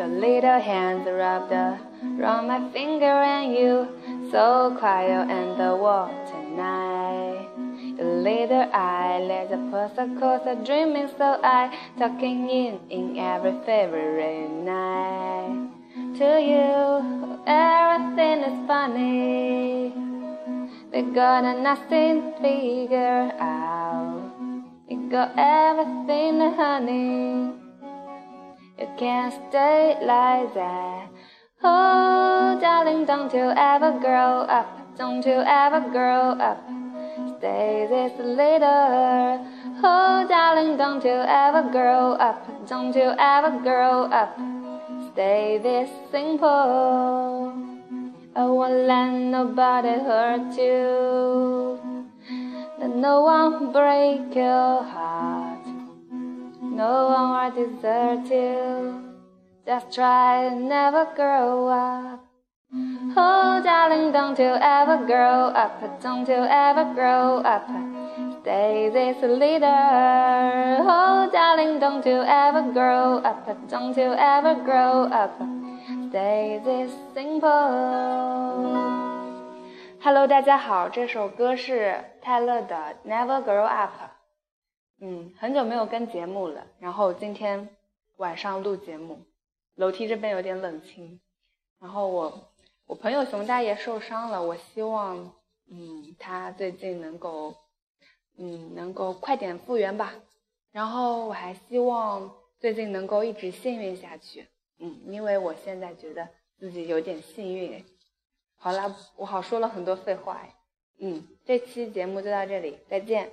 little hands rubbed around my finger and you so quiet in the wall tonight. Your little eyelids are postcards dreaming so I tucking in in every February night. To you, everything is funny. We got nothing figure out. You got everything, honey. You can't stay like that. Oh, darling, don't you ever grow up. Don't you ever grow up. Stay this little. Oh, darling, don't you ever grow up. Don't you ever grow up. Stay this simple. I won't let nobody hurt you. Let no one break your heart. No one will desert you. Just try and never grow up. Oh, darling, don't you ever grow up. Don't you ever grow up. Stay this leader. Oh, darling, don't you ever grow up. Don't you ever grow up. Stay this simple. Hello，大家好，这首歌是泰勒的《Never Grow Up》。 嗯，很久没有跟节目了，然后今天晚上录节目，楼梯这边有点冷清，然后我我朋友熊大爷受伤了，我希望嗯他最近能够嗯能够快点复原吧，然后我还希望最近能够一直幸运下去，嗯，因为我现在觉得自己有点幸运。好啦，我好说了很多废话，嗯，这期节目就到这里，再见。